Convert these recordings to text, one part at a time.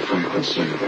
frequency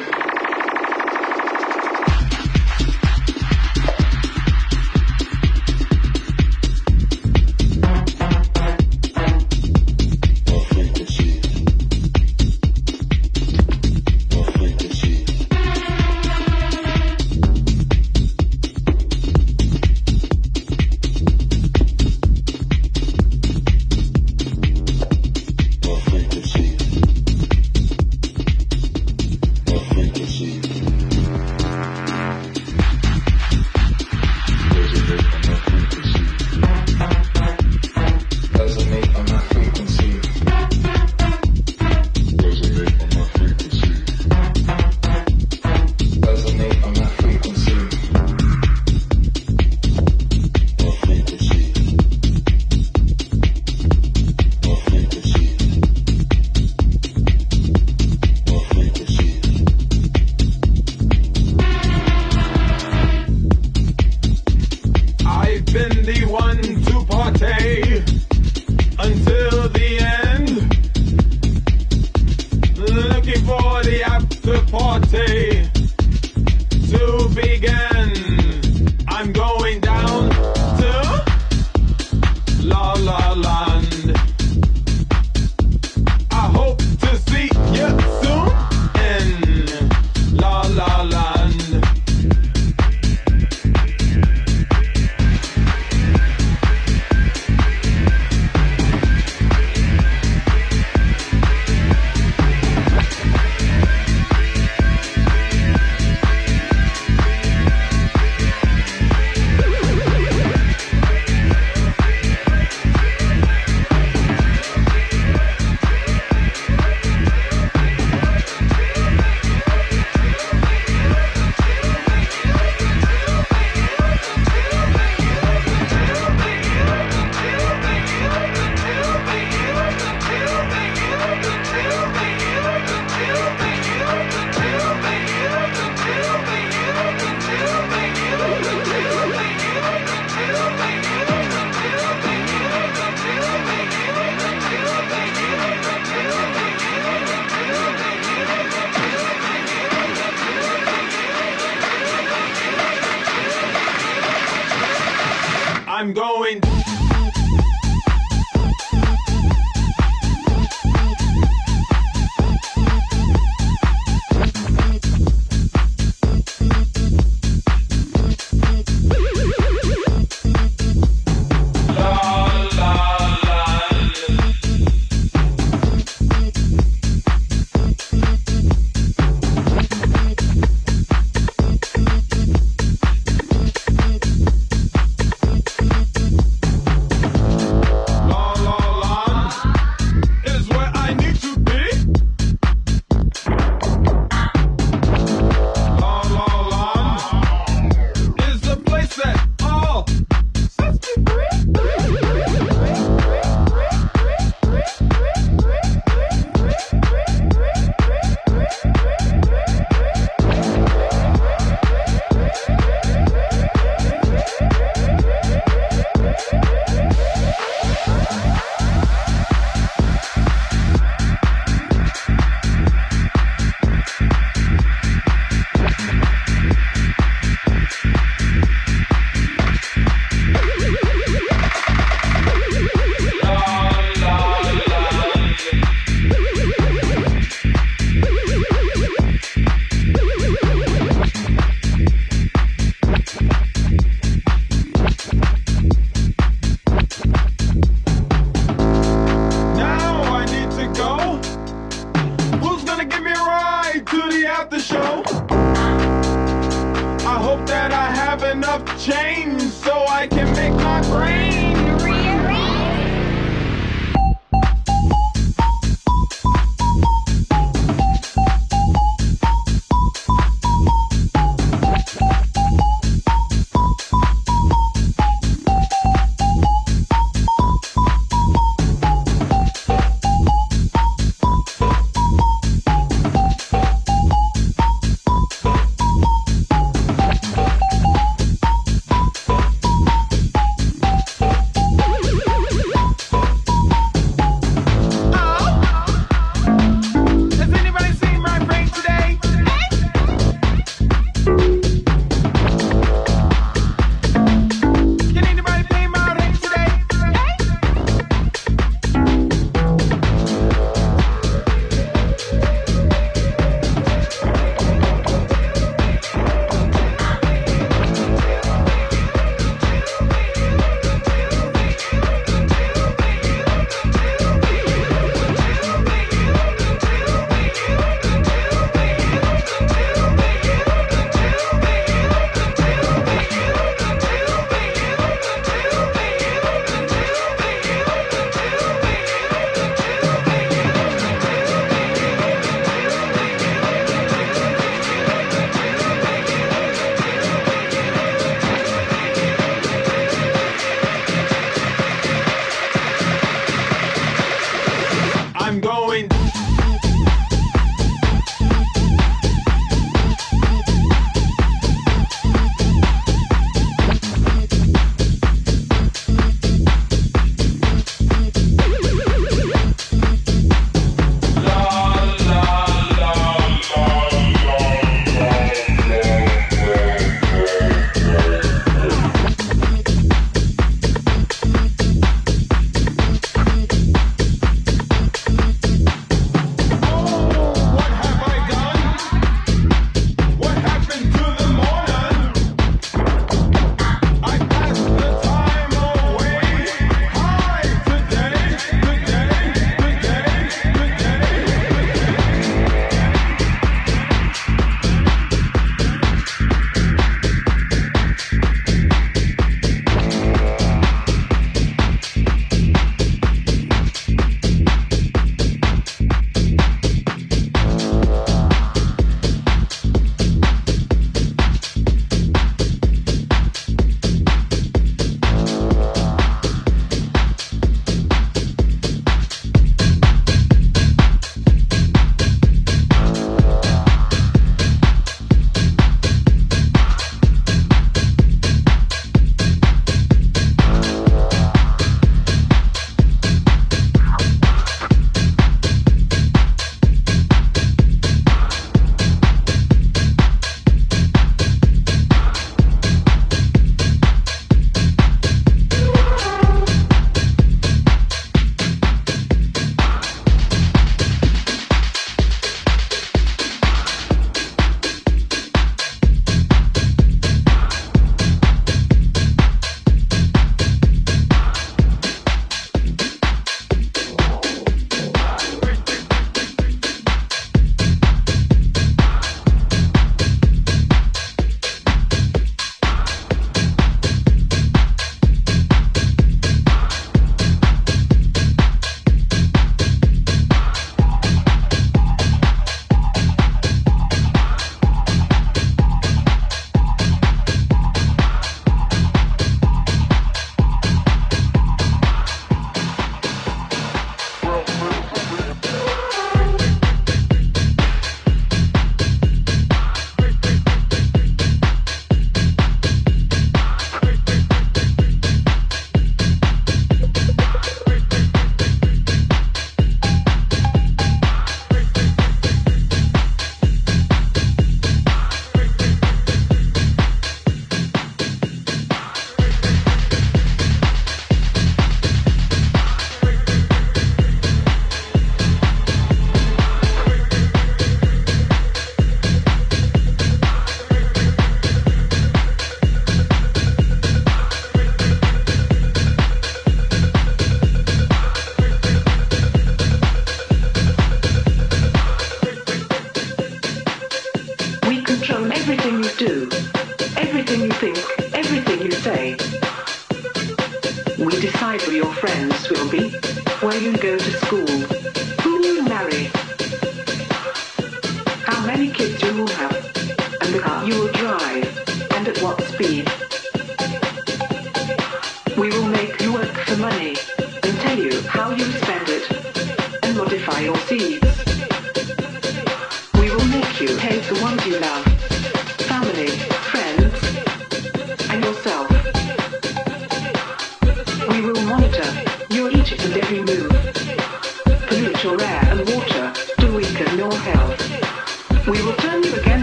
change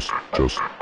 Just, just,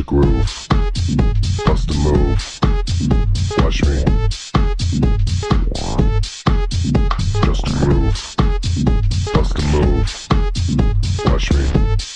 a groove. Bust a move. Watch me. Just a groove. Bust a move. Watch me.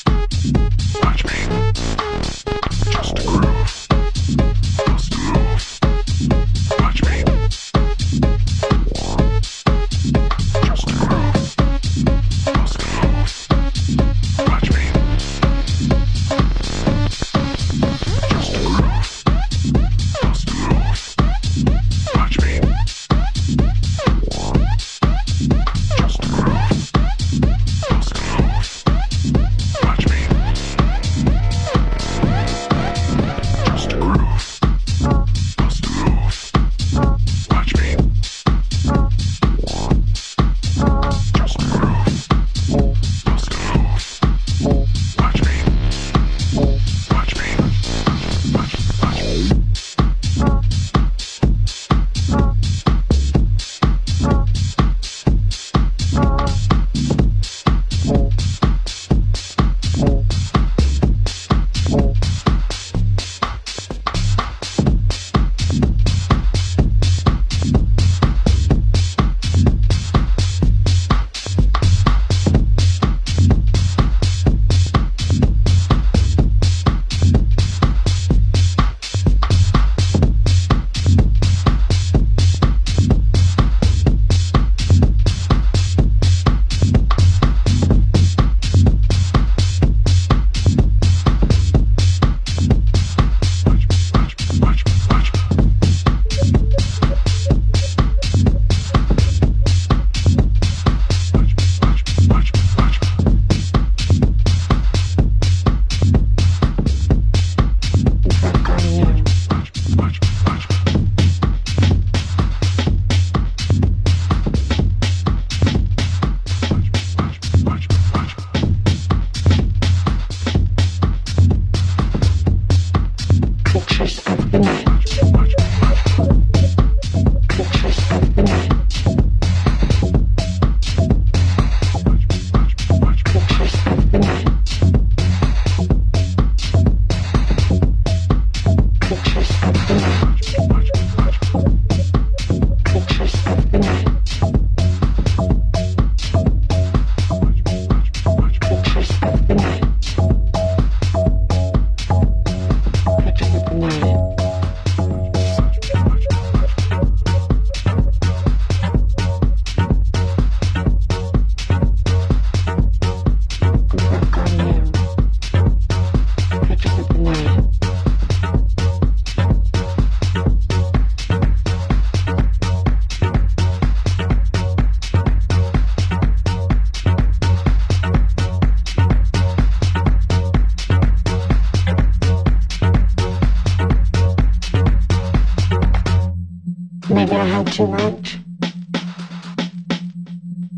Maybe I had too much.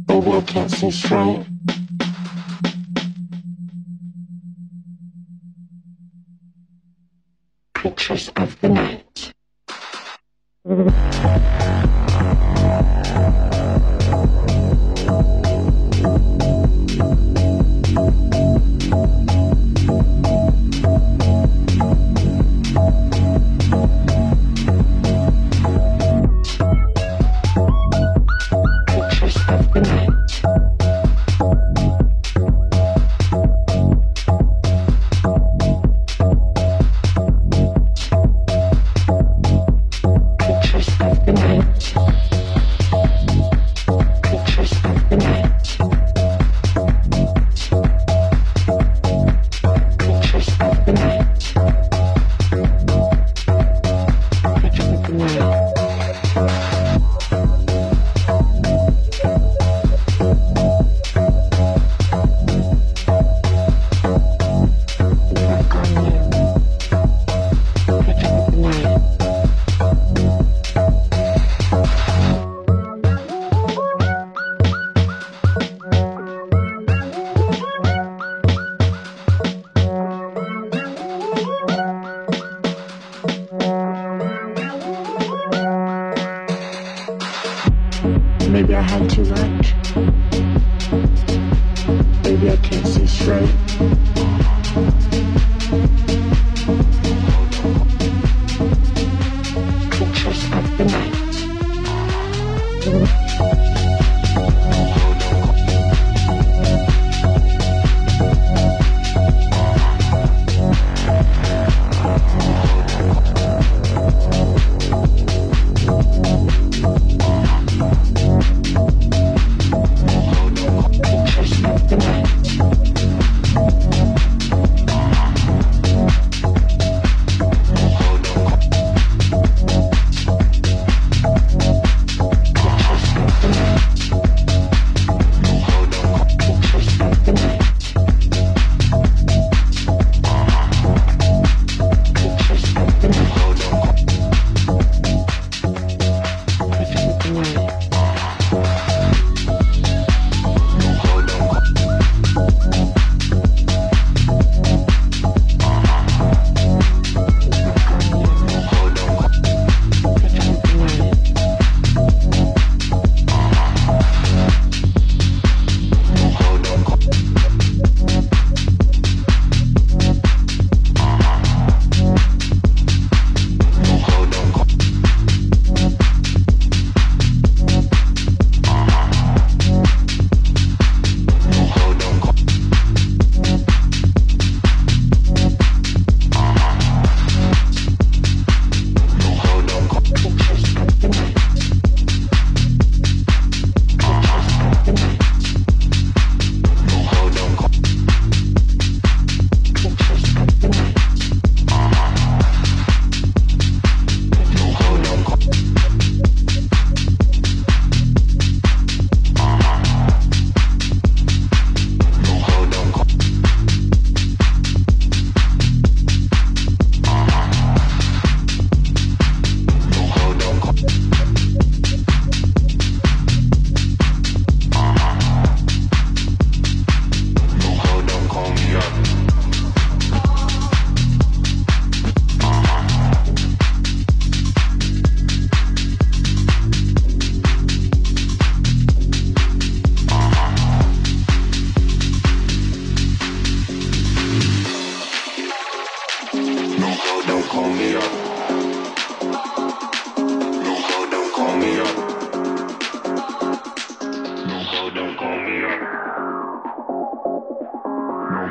Maybe I can't see straight. Pictures of the night.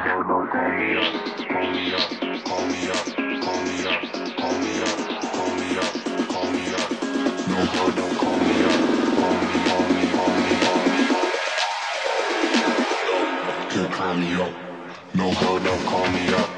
No, no, don't call me up.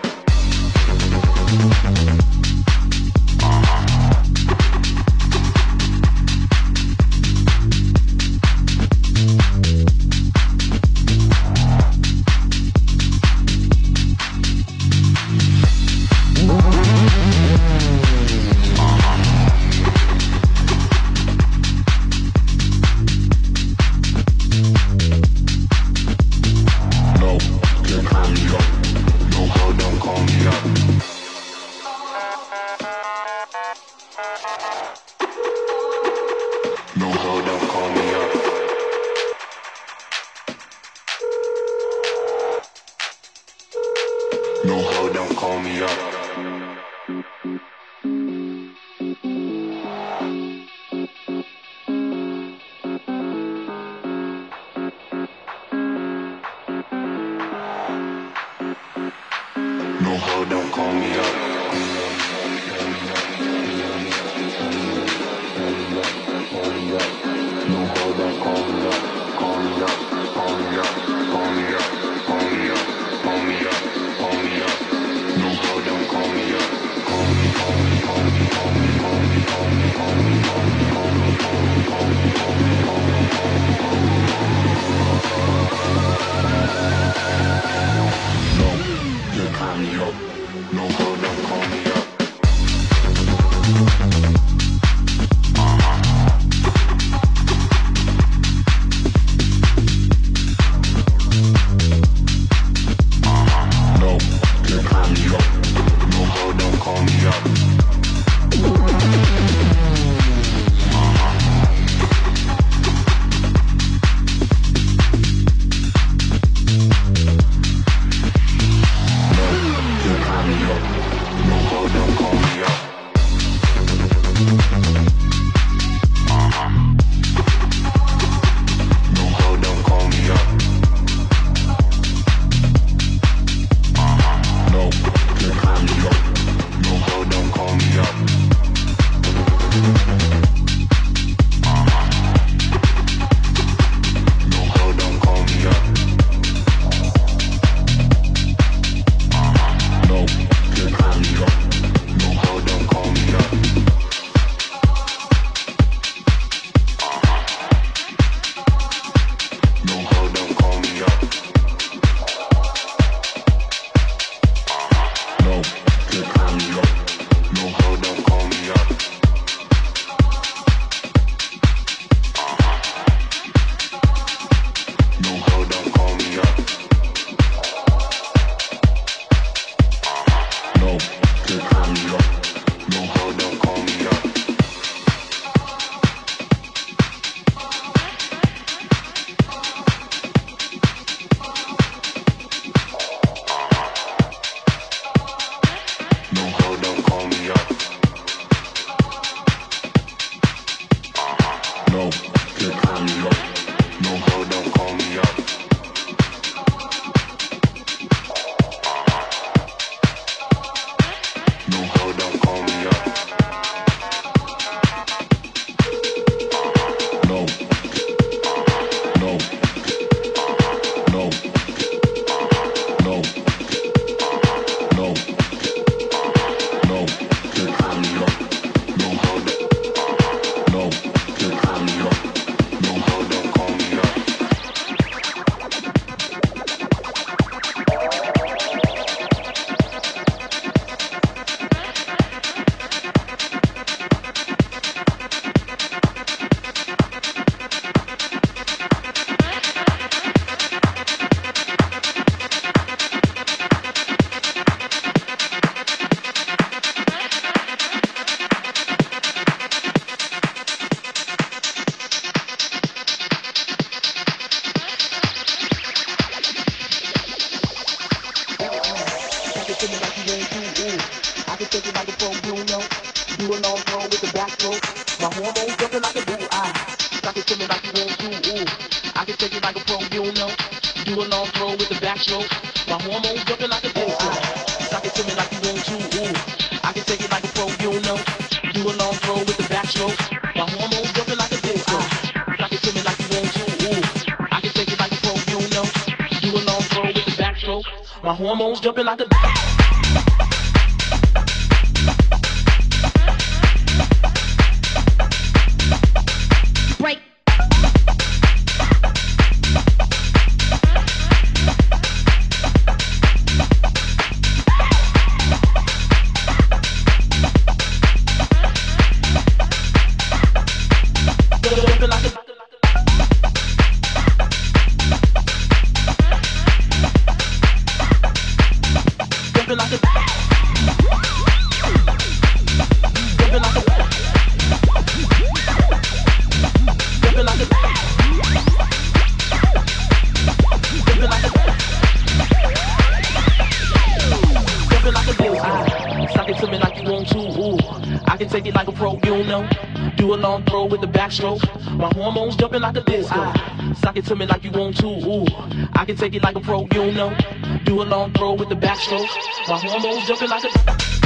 can take it like a pro, you know. Do a long throw with the backstroke. My hormones jumping like a.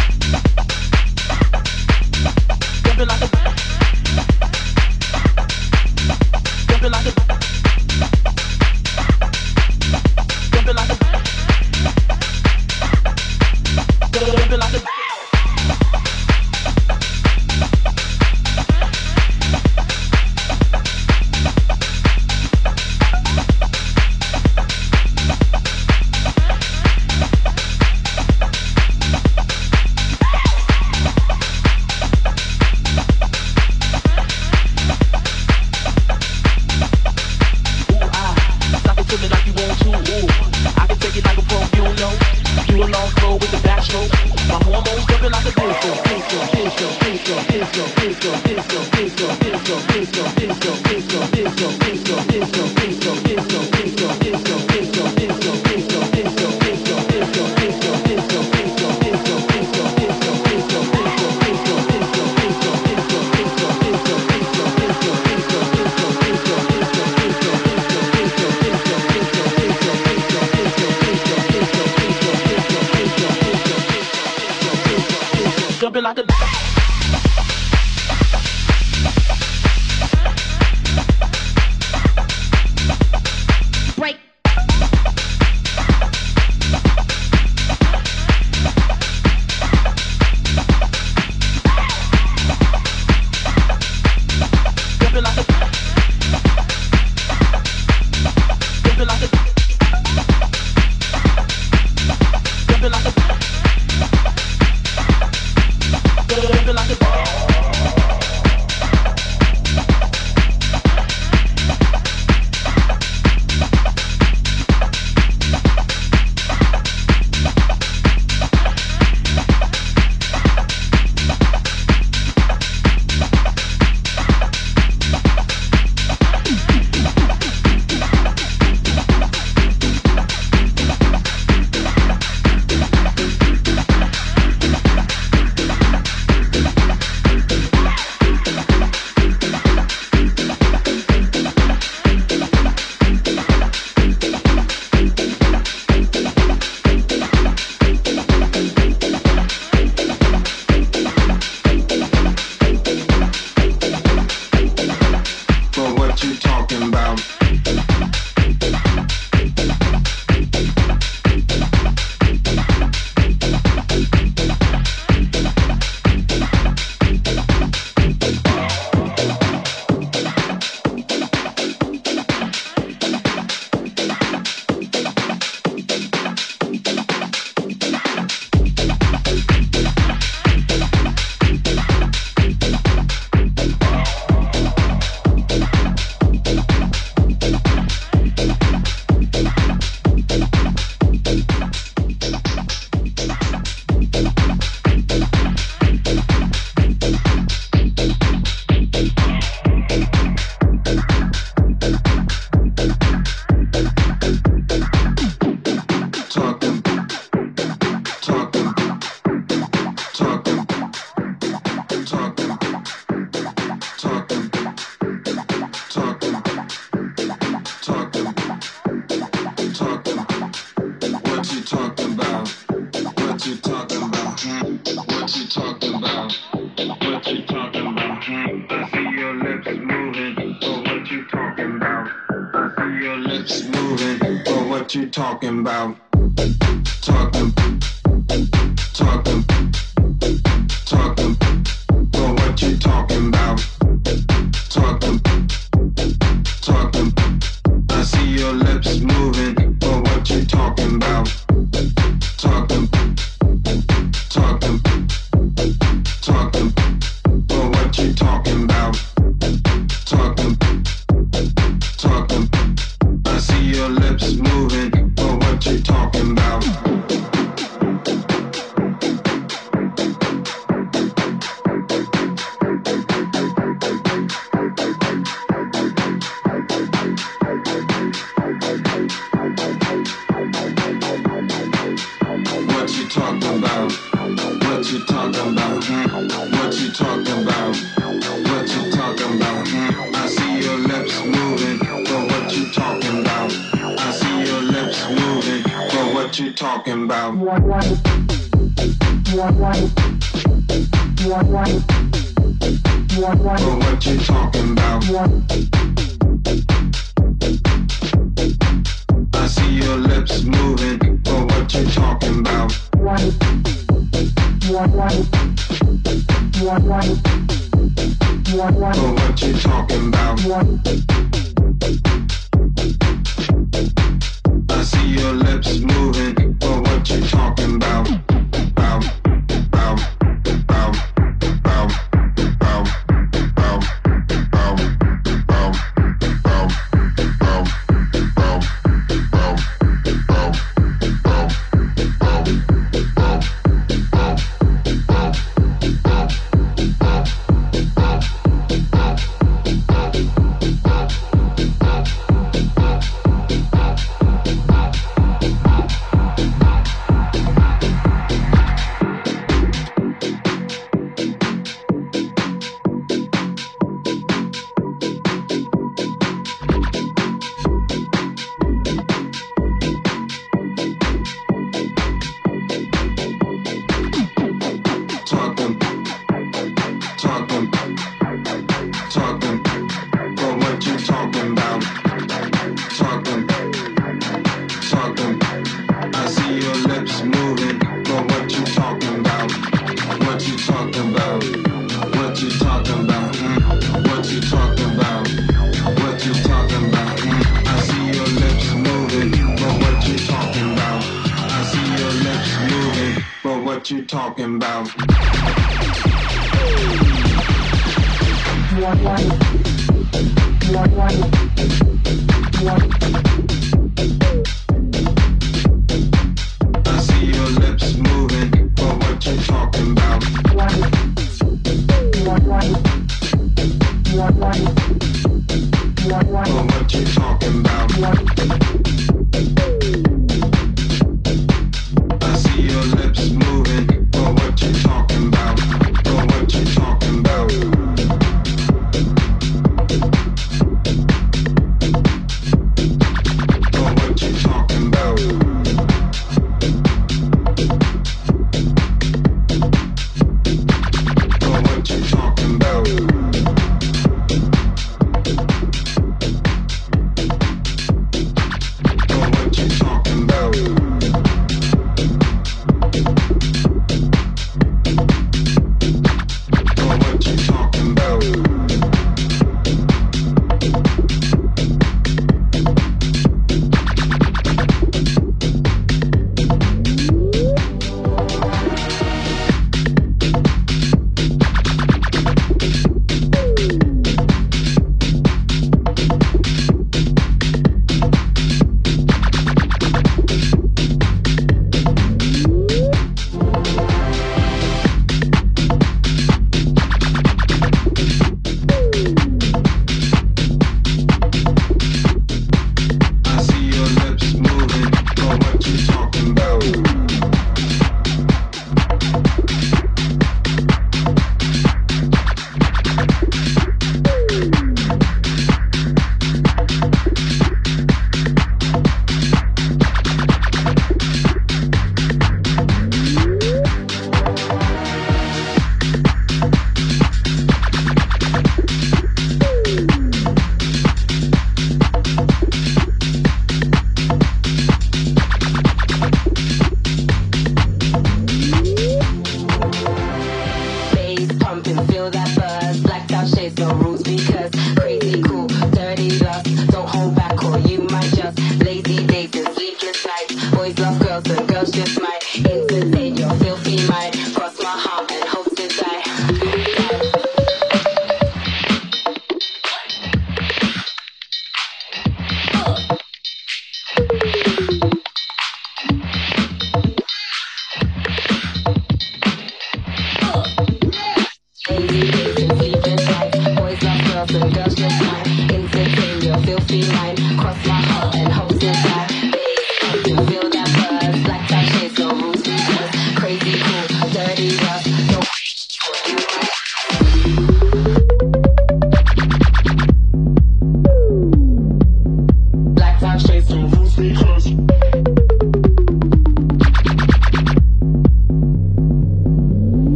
one.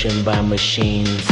By machines.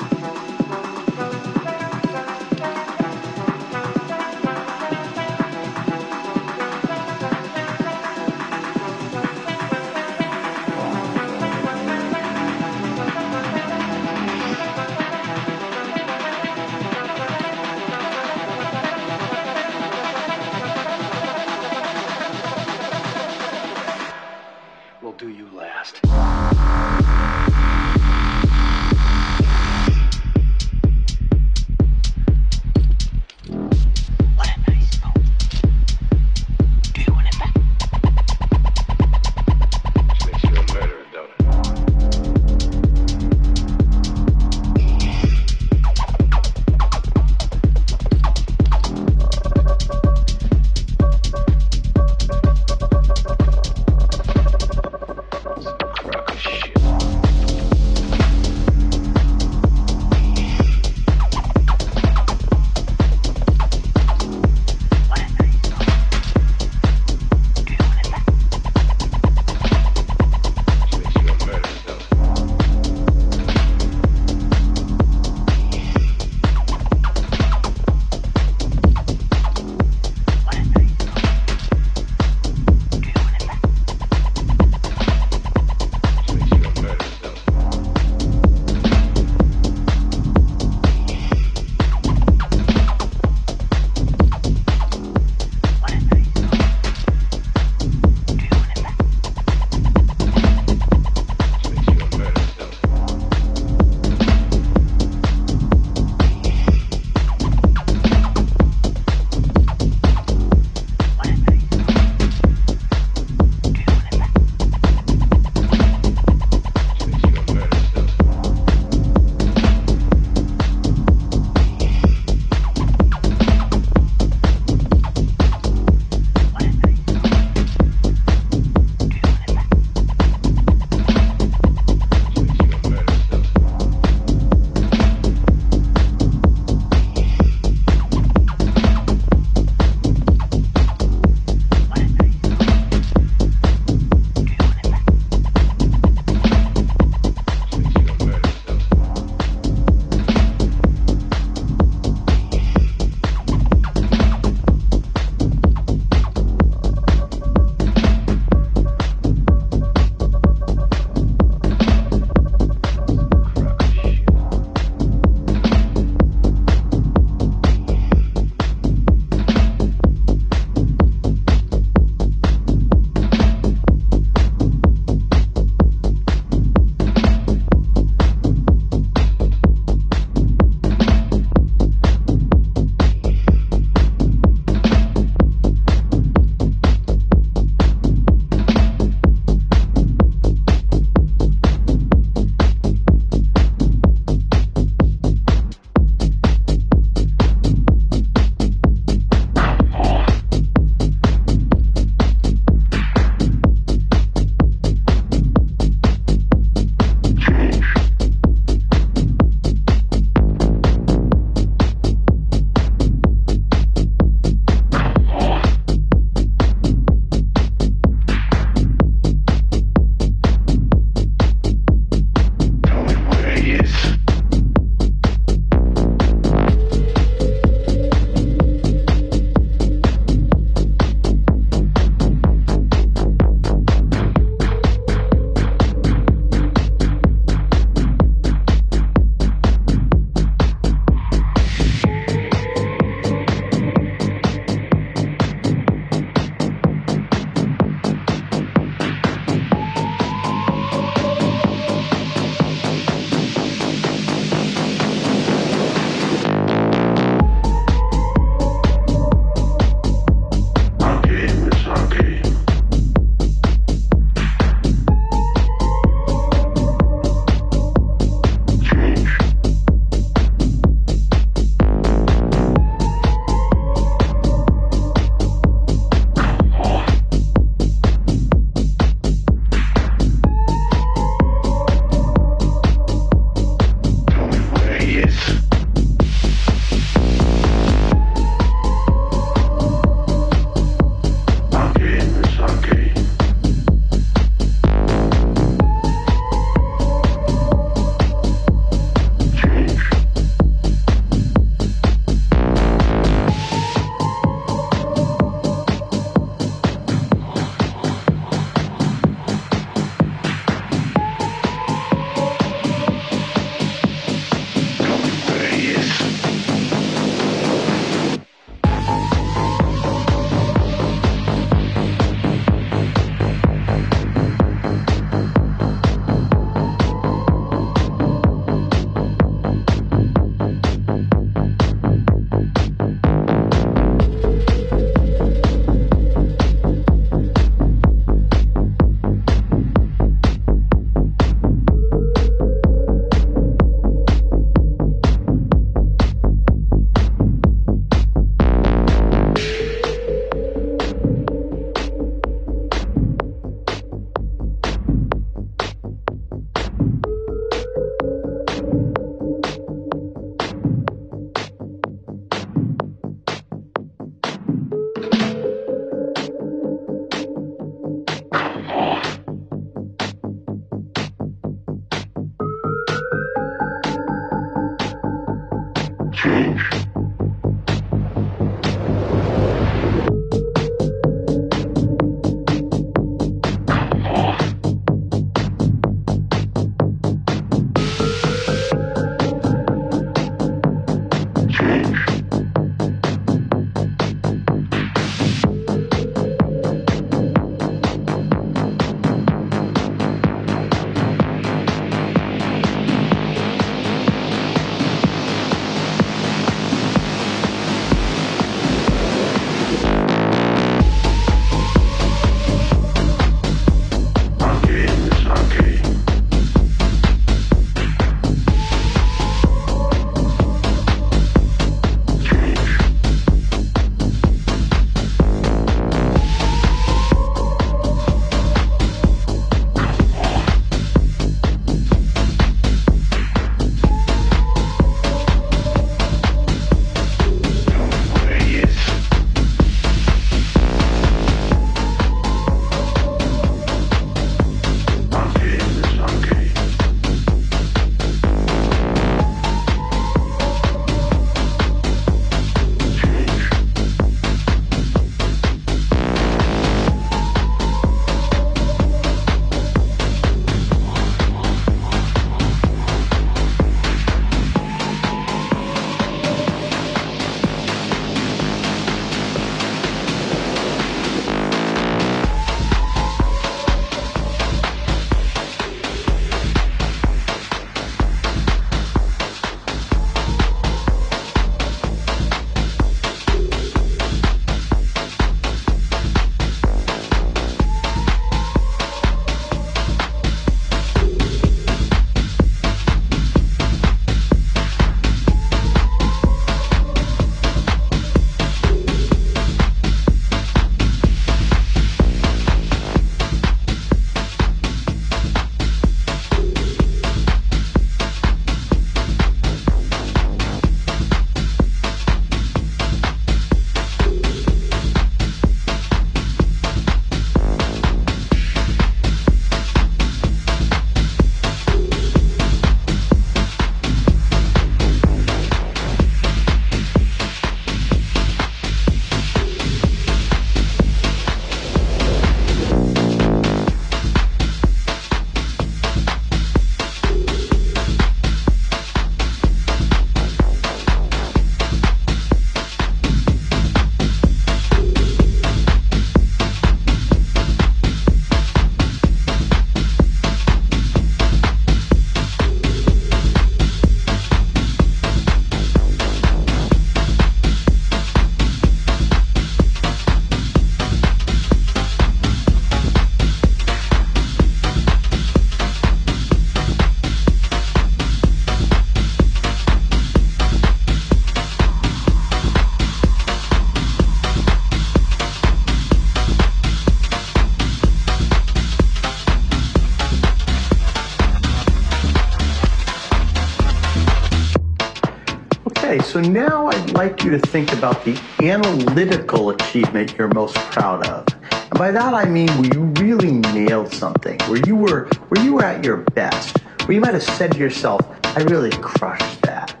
So now I'd like you to think about the analytical achievement you're most proud of. And by that I mean where you really nailed something, where you were where you were at your best, where you might have said to yourself, I really crushed that.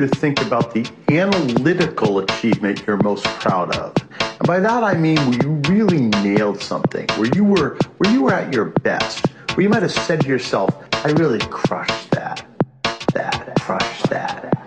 You to think about the analytical achievement you're most proud of. And by that I mean where you really nailed something, where you were where you were at your best, where you might have said to yourself, I really crushed that. That, crushed that. That,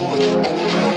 roupa do meu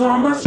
always